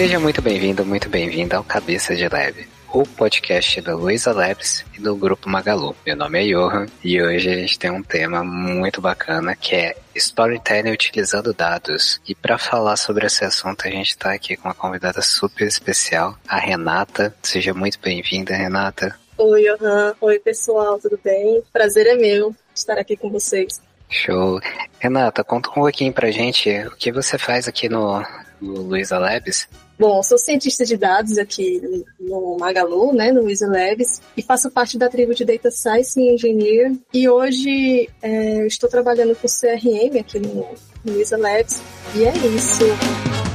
Seja muito bem-vindo, muito bem-vinda ao Cabeça de Leve, o podcast da Luiza Labs e do Grupo Magalu. Meu nome é Johan e hoje a gente tem um tema muito bacana que é storytelling utilizando dados. E para falar sobre esse assunto, a gente está aqui com uma convidada super especial, a Renata. Seja muito bem-vinda, Renata. Oi, Johan. Oi, pessoal, tudo bem? Prazer é meu estar aqui com vocês. Show. Renata, conta um pouquinho pra gente o que você faz aqui no, no Luiza Labs. Bom, sou cientista de dados aqui no Magalu, né, no Luiza Labs, e faço parte da tribo de Data Science e Engineer. E hoje é, estou trabalhando com CRM aqui no, no Labs, e é isso.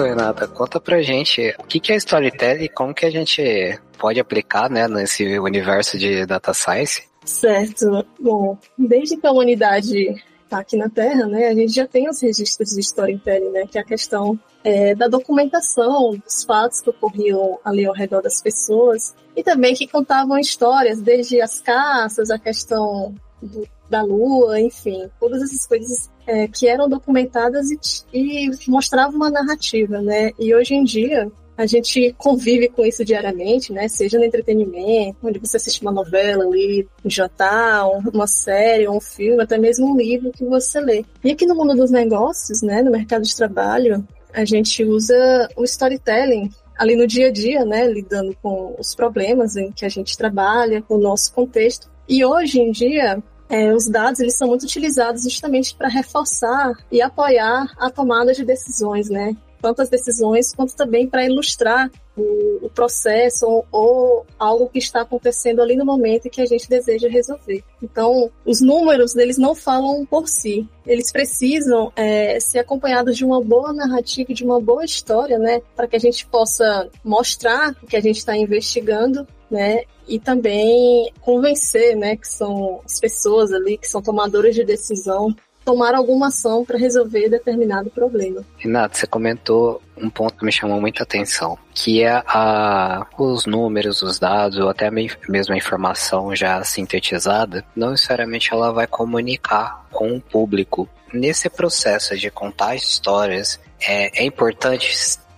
Renata, conta pra gente o que é storytelling e como que a gente pode aplicar, né, nesse universo de data science. Certo. Bom, desde que a humanidade está aqui na Terra, né, a gente já tem os registros de storytelling, né, que é a questão é, da documentação dos fatos que ocorriam ali ao redor das pessoas e também que contavam histórias, desde as caças, a questão do, da lua, enfim, todas essas coisas é, que eram documentadas e, e mostravam uma narrativa, né? E hoje em dia a gente convive com isso diariamente, né? Seja no entretenimento, onde você assiste uma novela ali, um jantar, uma série, um filme, até mesmo um livro que você lê. E aqui no mundo dos negócios, né? No mercado de trabalho, a gente usa o storytelling ali no dia a dia, né? Lidando com os problemas em que a gente trabalha, com o nosso contexto. E hoje em dia, é, os dados eles são muito utilizados justamente para reforçar e apoiar a tomada de decisões, né? Tanto as decisões quanto também para ilustrar o, o processo ou, ou, algo que está acontecendo ali no momento que a gente deseja resolver. Então, os números eles não falam por si, eles precisam é, ser acompanhados de uma boa narrativa, de uma boa história, né, para que a gente possa mostrar o que a gente está investigando né? E também convencer, né, que são as pessoas ali que são tomadoras de decisão tomar alguma ação para resolver determinado problema. Renato, você comentou um ponto que me chamou muita atenção, que é a, os números, os dados, ou até mesmo a informação já sintetizada, não necessariamente ela vai comunicar com o público. Nesse processo de contar histórias, é, é importante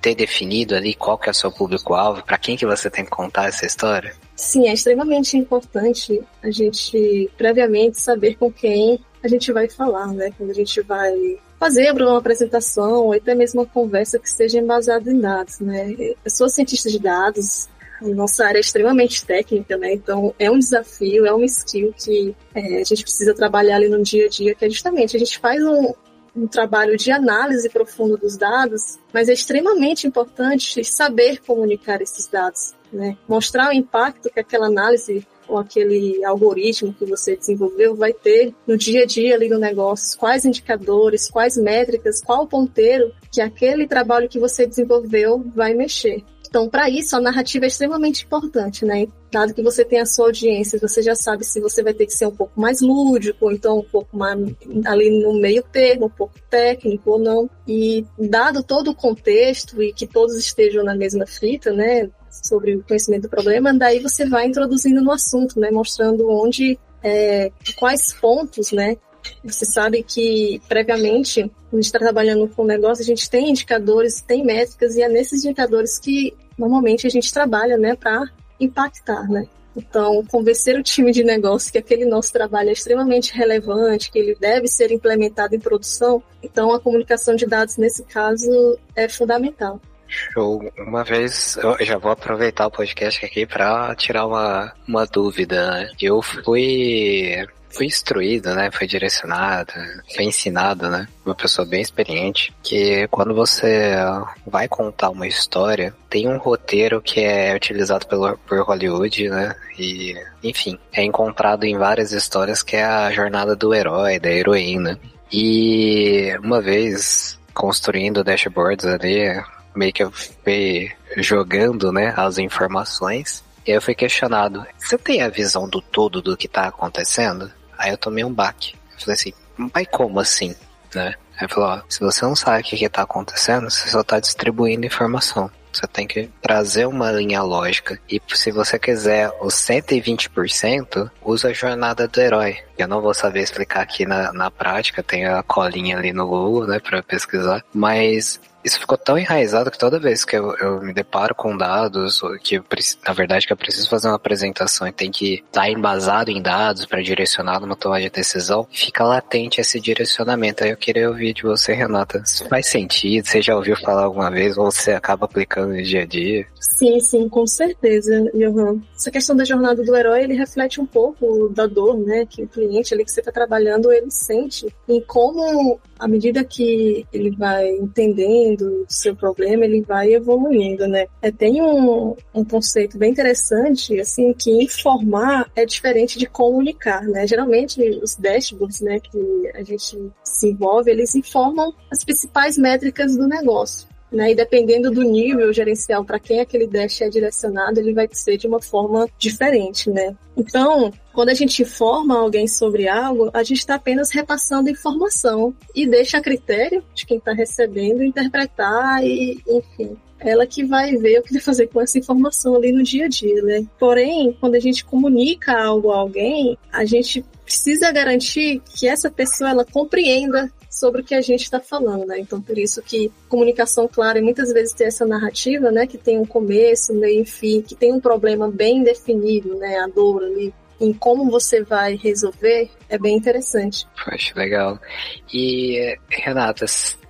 ter definido ali qual que é o seu público-alvo, para quem que você tem que contar essa história? Sim, é extremamente importante a gente previamente saber com quem a gente vai falar, né? Quando a gente vai fazer uma apresentação ou até mesmo uma conversa que seja embasada em dados, né? Eu sou cientista de dados, nossa área é extremamente técnica, né? Então é um desafio, é uma skill que é, a gente precisa trabalhar ali no dia a dia, que é justamente a gente faz um, um trabalho de análise profundo dos dados, mas é extremamente importante saber comunicar esses dados, né? Mostrar o impacto que aquela análise ou aquele algoritmo que você desenvolveu vai ter no dia a dia ali no negócio, quais indicadores, quais métricas, qual ponteiro que aquele trabalho que você desenvolveu vai mexer. Então, para isso, a narrativa é extremamente importante, né? Dado que você tem a sua audiência, você já sabe se você vai ter que ser um pouco mais lúdico, ou então um pouco mais ali no meio termo, um pouco técnico ou não. E dado todo o contexto e que todos estejam na mesma fita, né? Sobre o conhecimento do problema, daí você vai introduzindo no assunto, né? Mostrando onde, é, quais pontos, né? Você sabe que, previamente, quando a gente está trabalhando com o negócio, a gente tem indicadores, tem métricas, e é nesses indicadores que normalmente a gente trabalha, né, para impactar, né? Então, convencer o time de negócio que aquele nosso trabalho é extremamente relevante, que ele deve ser implementado em produção, então a comunicação de dados nesse caso é fundamental. Show. Uma vez, eu já vou aproveitar o podcast aqui para tirar uma, uma dúvida. Eu fui fui instruído, né? Foi direcionado, foi ensinado, né? Uma pessoa bem experiente, que quando você vai contar uma história, tem um roteiro que é utilizado pelo, por Hollywood, né? E, enfim, é encontrado em várias histórias que é a jornada do herói, da heroína. E uma vez construindo dashboards ali, meio que eu fui jogando, né, as informações. E eu fui questionado: você tem a visão do todo do que tá acontecendo? Aí eu tomei um baque. Eu falei assim, mas como assim? Né? Aí falou, ó, se você não sabe o que, que tá acontecendo, você só tá distribuindo informação. Você tem que trazer uma linha lógica. E se você quiser os 120%, usa a jornada do herói. Eu não vou saber explicar aqui na, na prática, tem a colinha ali no Google, né, pra pesquisar. Mas isso ficou tão enraizado que toda vez que eu, eu me deparo com dados, que na verdade que eu preciso fazer uma apresentação e tem que estar embasado em dados para direcionar numa tomada de decisão, fica latente esse direcionamento. Aí eu queria ouvir de você, Renata, se faz sentido, você já ouviu falar alguma vez ou você acaba aplicando no dia a dia? Sim, sim, com certeza, Johan. Essa questão da jornada do herói, ele reflete um pouco da dor, né, que o cliente ali que você está trabalhando, ele sente. E como, à medida que ele vai entendendo o seu problema, ele vai evoluindo, né. É, tem um, um conceito bem interessante, assim, que informar é diferente de comunicar, né. Geralmente, os dashboards, né, que a gente se envolve, eles informam as principais métricas do negócio né? E dependendo do nível gerencial para quem aquele dash é direcionado, ele vai ser de uma forma diferente, né? Então, quando a gente informa alguém sobre algo, a gente está apenas repassando informação e deixa a critério de quem está recebendo interpretar e, enfim, ela que vai ver o que fazer com essa informação ali no dia a dia, né? Porém, quando a gente comunica algo a alguém, a gente precisa garantir que essa pessoa ela compreenda sobre o que a gente está falando, né? Então, por isso que comunicação clara, e muitas vezes tem essa narrativa, né? Que tem um começo, meio e fim, que tem um problema bem definido, né? A dor ali, em como você vai resolver, é bem interessante. Acho legal. E, Renata,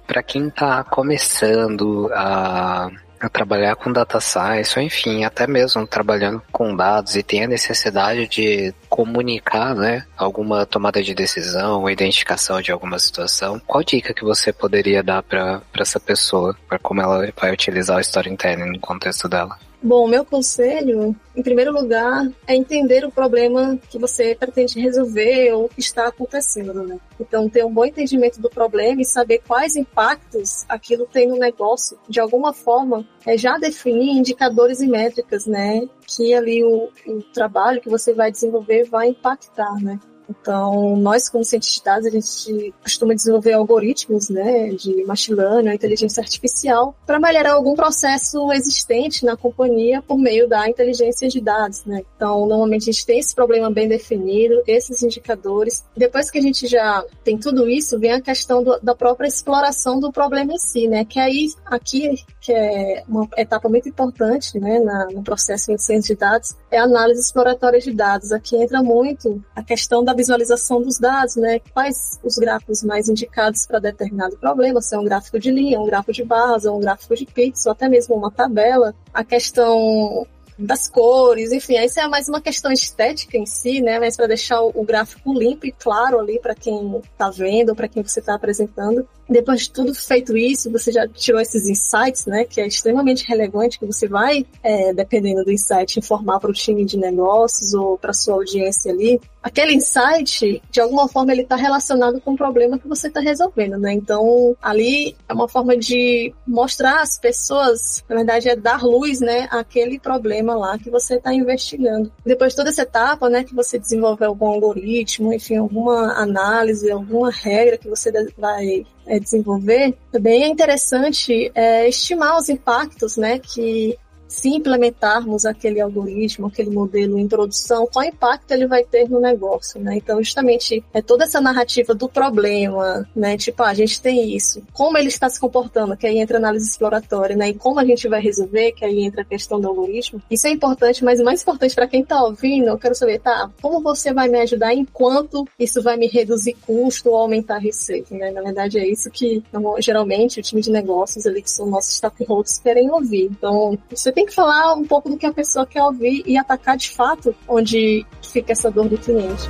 para quem está começando a trabalhar com data science, ou enfim, até mesmo trabalhando com dados e tem a necessidade de comunicar, né, alguma tomada de decisão identificação de alguma situação, qual dica que você poderia dar para essa pessoa, para como ela vai utilizar o storytelling no contexto dela? Bom, meu conselho, em primeiro lugar, é entender o problema que você pretende resolver ou que está acontecendo, né? Então, ter um bom entendimento do problema e saber quais impactos aquilo tem no negócio. De alguma forma, é já definir indicadores e métricas, né? Que ali o, o trabalho que você vai desenvolver vai impactar, né? Então, nós como cientistas de dados, a gente costuma desenvolver algoritmos, né, de machine learning, inteligência artificial, para melhorar algum processo existente na companhia por meio da inteligência de dados, né. Então, normalmente a gente tem esse problema bem definido, esses indicadores. Depois que a gente já tem tudo isso, vem a questão do, da própria exploração do problema em si, né, que aí, aqui, que é uma etapa muito importante, né, na, no processo de ciência de dados, é a análise exploratória de dados. Aqui entra muito a questão da visualização dos dados, né? Quais os gráficos mais indicados para determinado problema, se é um gráfico de linha, um gráfico de barras, ou um gráfico de pixel, até mesmo uma tabela. A questão das cores, enfim, isso é mais uma questão estética em si, né? Mas para deixar o gráfico limpo e claro ali para quem está vendo, para quem você está apresentando. Depois de tudo feito isso, você já tirou esses insights, né? Que é extremamente relevante, que você vai, é, dependendo do insight, informar para o time de negócios ou para sua audiência ali. Aquele insight, de alguma forma, ele está relacionado com o problema que você está resolvendo, né? Então, ali é uma forma de mostrar às pessoas, na verdade, é dar luz, né, àquele problema lá que você está investigando. Depois de toda essa etapa, né, que você desenvolve algum algoritmo, enfim, alguma análise, alguma regra que você vai é, desenvolver, também é interessante é, estimar os impactos né, que se implementarmos aquele algoritmo, aquele modelo em produção, qual impacto ele vai ter no negócio, né? Então, justamente, é toda essa narrativa do problema, né? Tipo, ah, a gente tem isso, como ele está se comportando, que aí entra análise exploratória, né? E como a gente vai resolver, que aí entra a questão do algoritmo. Isso é importante, mas o mais importante para quem está ouvindo, eu quero saber, tá, como você vai me ajudar enquanto isso vai me reduzir custo ou aumentar receita, né? Na verdade, é isso que, geralmente, o time de negócios ali, que são nossos stakeholders, querem ouvir. Então, você tem que falar um pouco do que a pessoa quer ouvir e atacar de fato onde fica essa dor do cliente.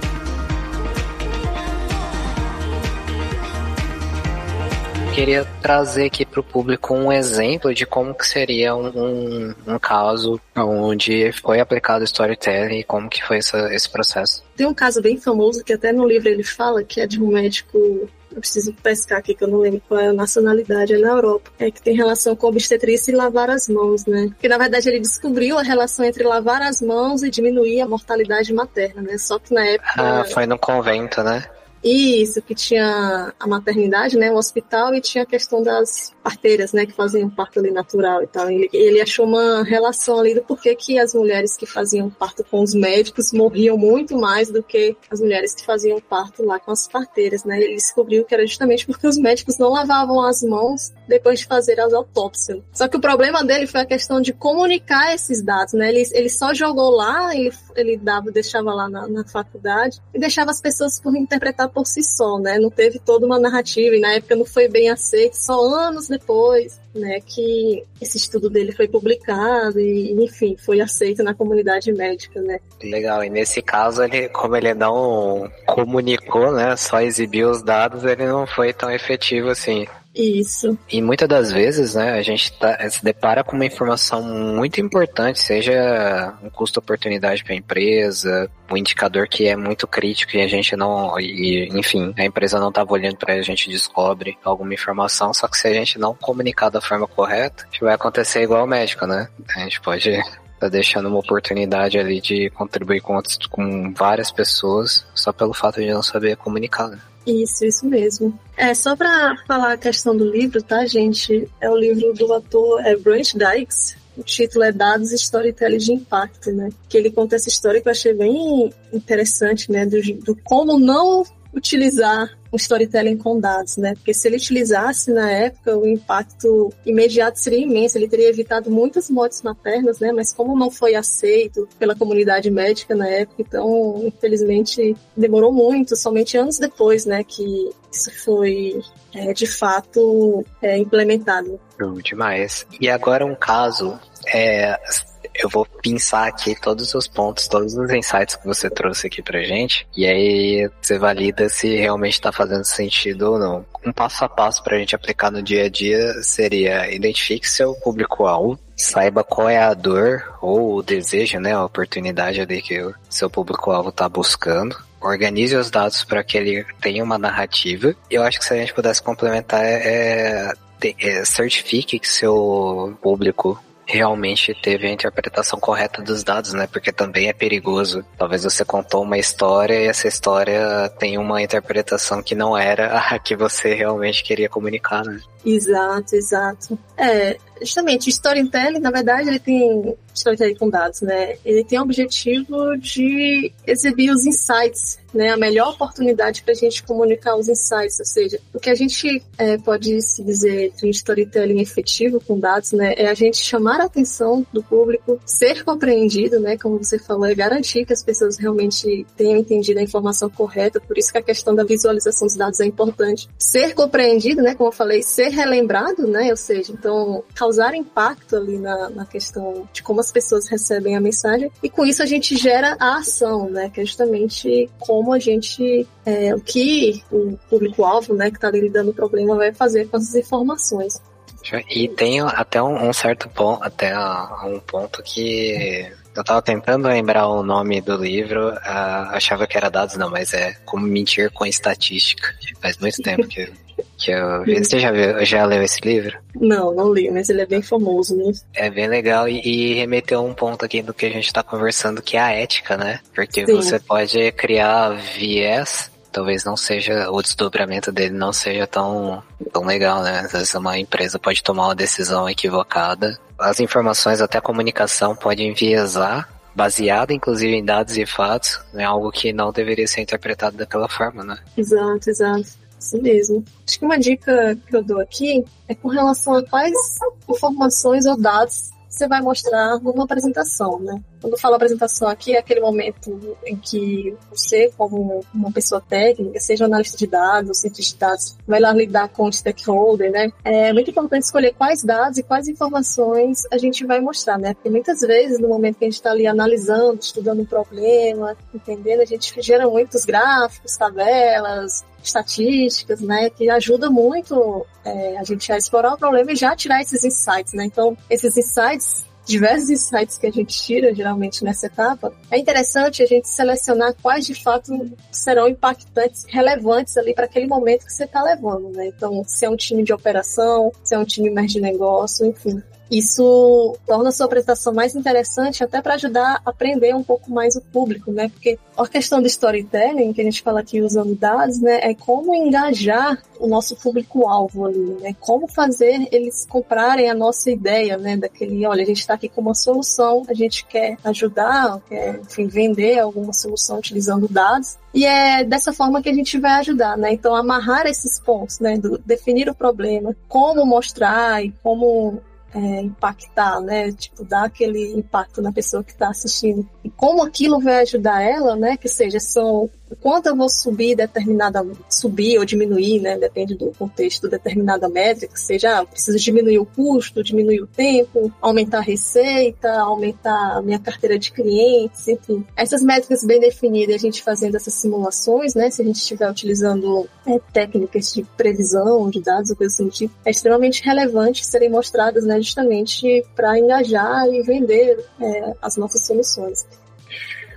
queria trazer aqui para o público um exemplo de como que seria um, um, um, caso onde foi aplicado storytelling e como que foi essa, esse processo. Tem um caso bem famoso que até no livro ele fala que é de um médico eu preciso pescar aqui que eu não lembro qual é a nacionalidade, é na Europa, é que tem relação com obstetrícia e lavar as mãos, né? Que na verdade ele descobriu a relação entre lavar as mãos e diminuir a mortalidade materna, né? Só que na época. Ah, foi no convento, né? Isso, que tinha a maternidade, né, o hospital, e tinha a questão das parteiras, né, que faziam parto ali natural e tal. Ele, ele achou uma relação ali do porquê que as mulheres que faziam parto com os médicos morriam muito mais do que as mulheres que faziam parto lá com as parteiras, né. Ele descobriu que era justamente porque os médicos não lavavam as mãos depois de fazer as autópsias. Só que o problema dele foi a questão de comunicar esses dados, né. Ele, ele só jogou lá, ele, ele dava, deixava lá na, na faculdade e deixava as pessoas por interpretar por si só, né? Não teve toda uma narrativa e na época não foi bem aceito, só anos depois, né, que esse estudo dele foi publicado e, enfim, foi aceito na comunidade médica, né? Legal, e nesse caso, ele, como ele não comunicou, né, só exibiu os dados, ele não foi tão efetivo assim. Isso. E muitas das vezes, né, a gente tá, se depara com uma informação muito importante, seja um custo-oportunidade para a empresa, um indicador que é muito crítico e a gente não, e, enfim, a empresa não estava olhando para a gente descobre alguma informação, só que se a gente não comunicar da forma correta, vai acontecer igual o médico, né? A gente pode tá deixando uma oportunidade ali de contribuir com, outros, com várias pessoas só pelo fato de não saber comunicar, né? Isso, isso mesmo. É, só para falar a questão do livro, tá, gente? É o livro do ator é, Branch Dykes. O título é Dados Storytelling de Impacto, né? Que ele conta essa história que eu achei bem interessante, né? Do, do como não utilizar um storytelling com dados, né? Porque se ele utilizasse na época, o impacto imediato seria imenso. Ele teria evitado muitas mortes maternas, né? Mas como não foi aceito pela comunidade médica na época, então, infelizmente, demorou muito, somente anos depois, né? Que isso foi é, de fato é, implementado. Demais. E agora um caso é, eu vou pensar aqui todos os pontos, todos os insights que você trouxe aqui pra gente, e aí você valida se realmente tá fazendo sentido ou não. Um passo a passo pra gente aplicar no dia a dia seria identifique seu público-alvo, saiba qual é a dor ou o desejo, né, a oportunidade ali que o seu público-alvo tá buscando, organize os dados para que ele tenha uma narrativa. Eu acho que se a gente pudesse complementar é, é certifique que seu público realmente teve a interpretação correta dos dados, né? Porque também é perigoso. Talvez você contou uma história e essa história tem uma interpretação que não era a que você realmente queria comunicar, né? Exato, exato. É, justamente, storytelling, na verdade, ele tem storytelling com dados, né? Ele tem o objetivo de exibir os insights, né? A melhor oportunidade para a gente comunicar os insights, ou seja, o que a gente é, pode se dizer de storytelling efetivo com dados, né? É a gente chamar a atenção do público, ser compreendido, né? Como você falou, é garantir que as pessoas realmente tenham entendido a informação correta, por isso que a questão da visualização dos dados é importante. Ser compreendido, né? Como eu falei, ser relembrado, né? Ou seja, então causar impacto ali na, na questão de como as pessoas recebem a mensagem e com isso a gente gera a ação, né? Que é justamente como a gente, é, o que o público-alvo, né, que está lidando o problema vai fazer com essas informações. E tem até um, um certo ponto, até um ponto que eu tava tentando lembrar o nome do livro, uh, achava que era dados, não, mas é Como Mentir com Estatística. Faz muito tempo que que eu vi. Você já, viu, já leu esse livro? Não, não li, mas ele é bem famoso, né? É bem legal e, e remeteu a um ponto aqui do que a gente tá conversando, que é a ética, né? Porque Sim. você pode criar viés talvez não seja, o desdobramento dele não seja tão, tão legal, né? Às vezes uma empresa pode tomar uma decisão equivocada. As informações, até a comunicação, podem enviesar, baseada inclusive em dados e fatos, é né? algo que não deveria ser interpretado daquela forma, né? Exato, exato. Assim mesmo. Acho que uma dica que eu dou aqui é com relação a quais informações ou dados você vai mostrar numa apresentação, né? Quando eu falo apresentação aqui, é aquele momento em que você, como uma pessoa técnica, seja analista de dados, cientista de dados, vai lá lidar com o stakeholder, né? É muito importante escolher quais dados e quais informações a gente vai mostrar, né? Porque muitas vezes, no momento que a gente está ali analisando, estudando um problema, entendendo, a gente gera muitos gráficos, tabelas, estatísticas, né, que ajuda muito é, a gente a explorar o problema e já tirar esses insights, né? Então, esses insights diversos insights que a gente tira geralmente nessa etapa, é interessante a gente selecionar quais de fato serão impactantes, relevantes ali para aquele momento que você está levando, né? Então, se é um time de operação, se é um time mais de negócio, enfim. Isso torna a sua apresentação mais interessante até para ajudar a aprender um pouco mais o público, né? Porque a questão do storytelling, que a gente fala aqui usando dados, né, é como engajar o nosso público-alvo ali, né? Como fazer eles comprarem a nossa ideia, né? Daquele, olha, a gente está aqui com uma solução, a gente quer ajudar, quer, enfim, vender alguma solução utilizando dados. E é dessa forma que a gente vai ajudar, né? Então, amarrar esses pontos, né? Do, definir o problema, como mostrar e como é, impactar, né? Tipo, dar aquele impacto na pessoa que está assistindo. E como aquilo vai ajudar ela, né? Que seja, são quanto eu vou subir determinada, subir ou diminuir, né, depende do contexto, determinada métrica, seja, ah, preciso diminuir o custo, diminuir o tempo, aumentar a receita, aumentar a minha carteira de clientes, enfim. Essas métricas bem definidas, a gente fazendo essas simulações, né, se a gente estiver utilizando é, técnicas de previsão de dados ou coisa assim, tipo, é extremamente relevante serem mostradas, né, justamente para engajar e vender é, as nossas soluções.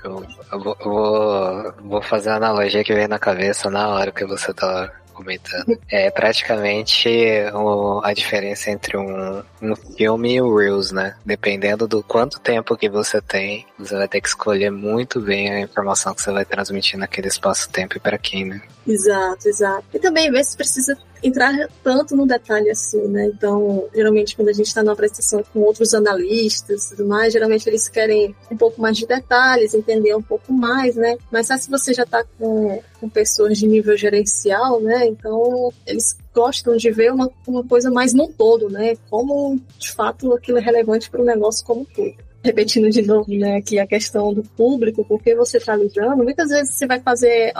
Eu, eu, vou, vou, fazer a analogia que veio na cabeça na hora que você tá comentando. É praticamente o, a diferença entre um, um filme e o Reels, né? Dependendo do quanto tempo que você tem, você vai ter que escolher muito bem a informação que você vai transmitir naquele espaço-tempo e para quem, né? Exato, exato. E também ver se precisa entrar tanto no detalhe assim, né? Então, geralmente quando a gente está numa apresentação com outros analistas e tudo mais, geralmente eles querem um pouco mais de detalhes, entender um pouco mais, né? Mas se você já está com, com pessoas de nível gerencial, né? Então, eles gostam de ver uma, uma coisa mais no todo, né? Como, de fato, aquilo é relevante para o negócio como um todo repetindo de novo, né, aqui a questão do público, porque você está lidando, muitas vezes você vai fazer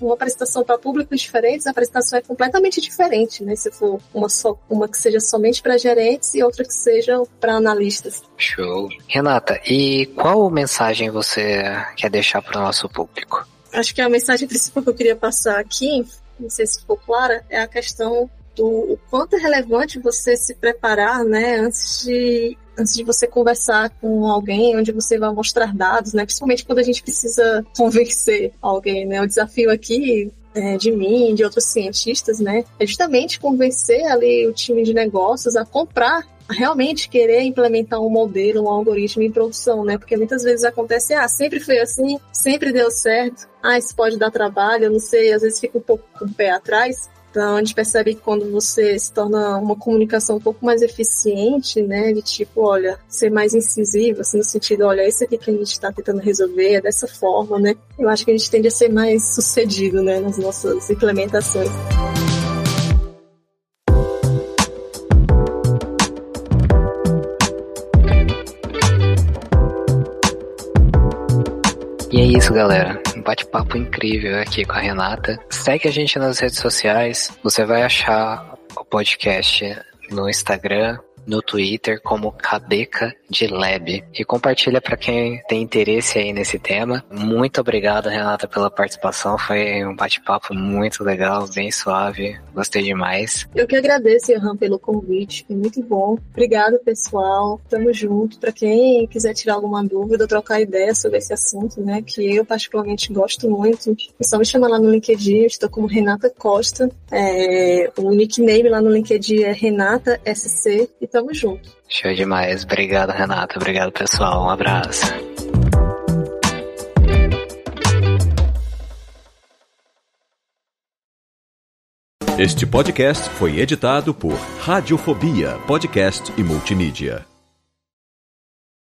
uma apresentação para públicos diferentes, a apresentação é completamente diferente, né, se for uma, só, uma que seja somente para gerentes e outra que seja para analistas. Show. Renata, e qual mensagem você quer deixar para o nosso público? Acho que a mensagem principal que eu queria passar aqui, não sei se ficou clara, é a questão do o quanto é relevante você se preparar, né, antes de antes de você conversar com alguém, onde você vai mostrar dados, né? Principalmente quando a gente precisa convencer alguém, né? O desafio aqui é, de mim, de outros cientistas, né? É justamente convencer ali o time de negócios a comprar realmente querer implementar um modelo, um algoritmo em produção, né? Porque muitas vezes acontece, ah, sempre foi assim, sempre deu certo, ah, isso pode dar trabalho, eu não sei, às vezes fica um pouco com o pé atrás. Então a gente percebe que quando você se torna uma comunicação um pouco mais eficiente, né, de tipo, olha, ser mais incisivo, assim, no sentido, olha, isso aqui que a gente está tentando resolver é dessa forma, né, eu acho que a gente tende a ser mais sucedido, né, nas nossas implementações. E é isso, galera. Bate-papo incrível aqui com a Renata. Segue a gente nas redes sociais. Você vai achar o podcast no Instagram, no Twitter como Cabeca de Lab. E compartilha para quem tem interesse aí nesse tema. Muito obrigado, Renata, pela participação. Foi um bate-papo muito legal, bem suave. Gostei demais. Eu que agradeço, Johan, pelo convite. Foi muito bom. Obrigado, pessoal. Tamo junto. Para quem quiser tirar alguma dúvida, trocar ideia sobre esse assunto, né, que eu particularmente gosto muito, é só me chamar lá no LinkedIn. Eu estou como Renata Costa. É, o nickname lá no LinkedIn é Renata SC. E tamo junto. Show demais. Obrigado, Renata. Obrigado, pessoal. Um abraço. Este podcast foi editado por Radiofobia, podcast e multimídia.